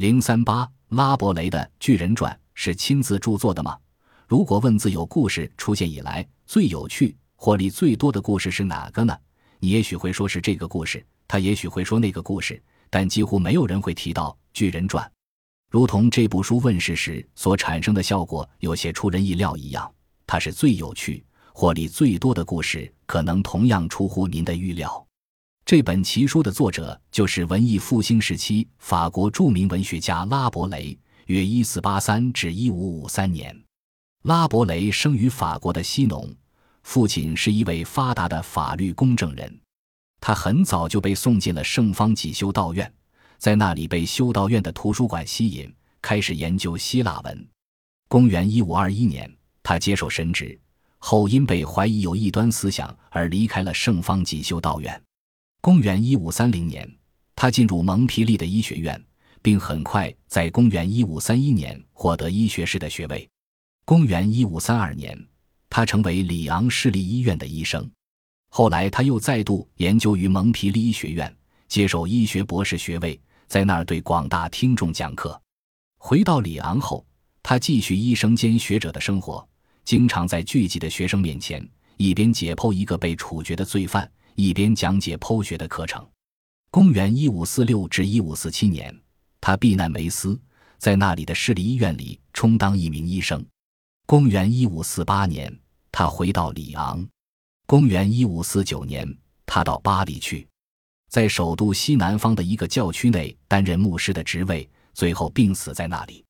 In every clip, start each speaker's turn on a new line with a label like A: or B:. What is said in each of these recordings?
A: 零三八拉伯雷的《巨人传》是亲自著作的吗？如果问自有故事出现以来最有趣、获利最多的故事是哪个呢？你也许会说是这个故事，他也许会说那个故事，但几乎没有人会提到《巨人传》。如同这部书问世时所产生的效果有些出人意料一样，它是最有趣、获利最多的故事，可能同样出乎您的预料。这本奇书的作者就是文艺复兴时期法国著名文学家拉伯雷，约一四八三至一五五三年。拉伯雷生于法国的西农，父亲是一位发达的法律公证人。他很早就被送进了圣方济修道院。在那里被修道院的图书馆吸引，开始研究希腊文。公元一五二一年，他接受神职，后因被怀疑有异端思想而离开了圣方济修道院。公元一五三零年，他进入蒙皮利的医学院，并很快在公元一五三一年获得医学士的学位。公元一五三二年，他成为里昂市立医院的医生。后来，他又再度研究于蒙皮利医学院，接受医学博士学位。在那儿对广大听众讲课。回到里昂后，他继续医生兼学者的生活，经常在聚集的学生面前一边解剖一个被处决的罪犯，一边讲解剖学的课程。公元一五四六至一五四七年，他避难梅斯，在那里的市立医院里充当一名医生。公元一五四八年，他回到里昂。公元一五四九年，他到巴黎去。在首都西南方的一个教区内担任牧师的职位，最后病死在那里。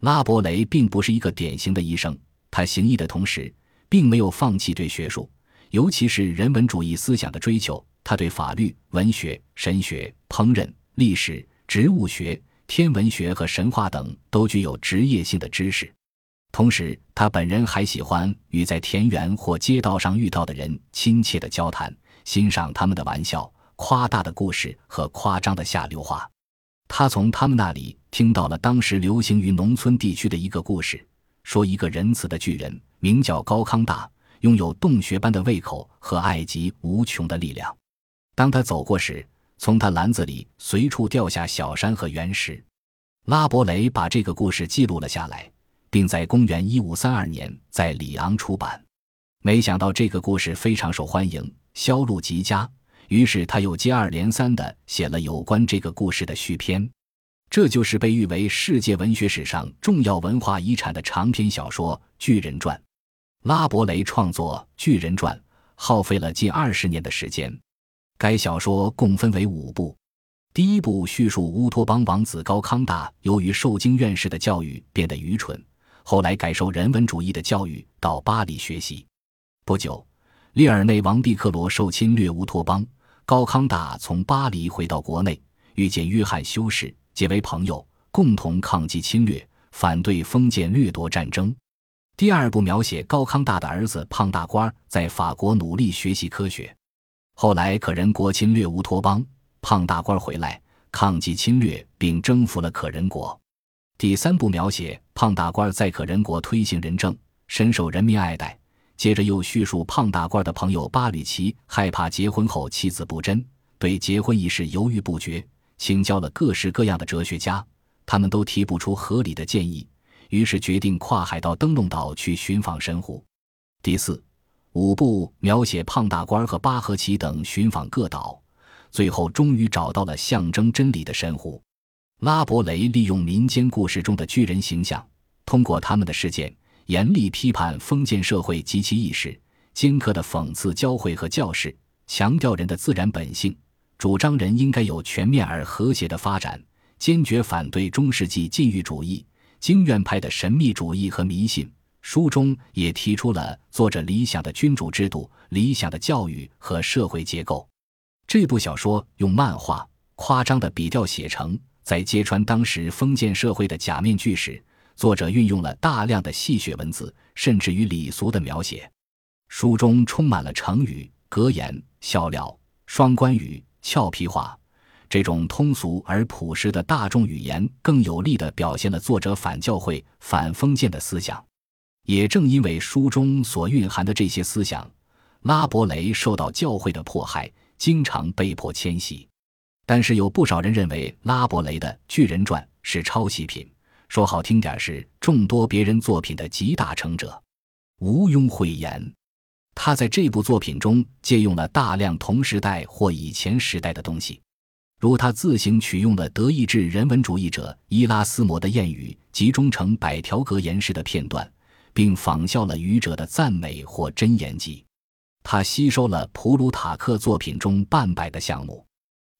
A: 拉伯雷并不是一个典型的医生，他行医的同时，并没有放弃对学术，尤其是人文主义思想的追求。他对法律、文学、神学、烹饪、历史、植物学、天文学和神话等都具有职业性的知识。同时，他本人还喜欢与在田园或街道上遇到的人亲切的交谈，欣赏他们的玩笑。夸大的故事和夸张的下流话，他从他们那里听到了当时流行于农村地区的一个故事：说一个仁慈的巨人名叫高康大，拥有洞穴般的胃口和爱极无穷的力量。当他走过时，从他篮子里随处掉下小山和原石。拉伯雷把这个故事记录了下来，并在公元一五三二年在里昂出版。没想到这个故事非常受欢迎，销路极佳。于是他又接二连三地写了有关这个故事的续篇，这就是被誉为世界文学史上重要文化遗产的长篇小说《巨人传》。拉伯雷创作《巨人传》耗费了近二十年的时间。该小说共分为五部，第一部叙述乌托邦王子高康大由于受经院士的教育变得愚蠢，后来改受人文主义的教育，到巴黎学习。不久，利尔内王毕克罗受侵略乌托邦。高康大从巴黎回到国内，遇见约翰修士，结为朋友，共同抗击侵略，反对封建掠夺战争。第二部描写高康大的儿子胖大官在法国努力学习科学，后来可人国侵略乌托邦，胖大官回来抗击侵略，并征服了可人国。第三部描写胖大官在可人国推行仁政，深受人民爱戴。接着又叙述胖大官的朋友巴吕奇害怕结婚后妻子不贞，对结婚一事犹豫不决，请教了各式各样的哲学家，他们都提不出合理的建议，于是决定跨海到灯笼岛去寻访神湖。第四、五部描写胖大官和巴赫奇等寻访各岛，最后终于找到了象征真理的神湖。拉伯雷利用民间故事中的巨人形象，通过他们的事件。严厉批判封建社会及其意识，尖刻的讽刺教会和教士，强调人的自然本性，主张人应该有全面而和谐的发展，坚决反对中世纪禁欲主义、经院派的神秘主义和迷信。书中也提出了作者理想的君主制度、理想的教育和社会结构。这部小说用漫画夸张的笔调写成，在揭穿当时封建社会的假面具时。作者运用了大量的戏谑文字，甚至于礼俗的描写。书中充满了成语、格言、笑料、双关语、俏皮话，这种通俗而朴实的大众语言，更有力地表现了作者反教会、反封建的思想。也正因为书中所蕴含的这些思想，拉伯雷受到教会的迫害，经常被迫迁徙。但是有不少人认为，拉伯雷的《巨人传》是抄袭品，说好听点是众多别人作品的集大成者。毋庸讳言，他在这部作品中借用了大量同时代或以前时代的东西，如他自行取用了德意志人文主义者伊拉斯谟的谚语，集中成百条格言式的片段，并仿效了愚者的赞美或真言集。他吸收了普鲁塔克作品中半百个项目。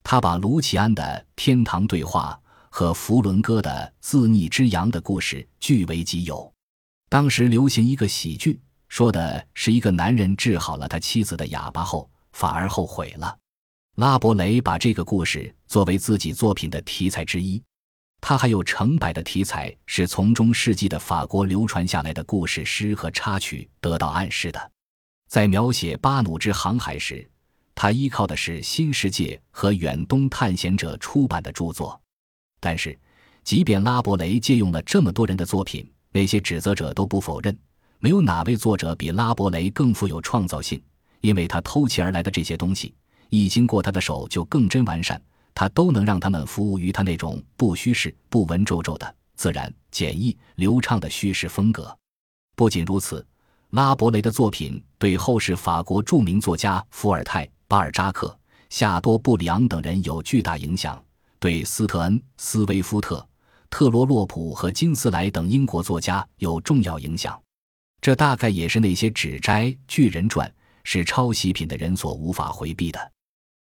A: 他把卢奇安的《天堂对话》和弗伦戈的《自逆之羊》的故事据为己有。当时流行一个喜剧，说的是一个男人治好了他妻子的哑巴后，反而后悔了。拉伯雷把这个故事作为自己作品的题材之一。他还有成百的题材是从中世纪的法国流传下来的故事诗和插曲得到暗示的。在描写巴努之航海时，他依靠的是《新世界》和《远东探险者》出版的著作。但是，即便拉伯雷借用了这么多人的作品，那些指责者都不否认，没有哪位作者比拉伯雷更富有创造性，因为他偷窃而来的这些东西，一经过他的手就更臻完善，他都能让他们服务于他那种不虚饰、不文绉绉的自然、简易、流畅的叙事风格。不仅如此，拉伯雷的作品对后世法国著名作家伏尔泰、巴尔扎克、夏多布里昂等人有巨大影响，对斯特恩、斯威夫特。特罗洛普和金斯莱等英国作家有重要影响，这大概也是那些指摘巨人传是抄袭品的人所无法回避的。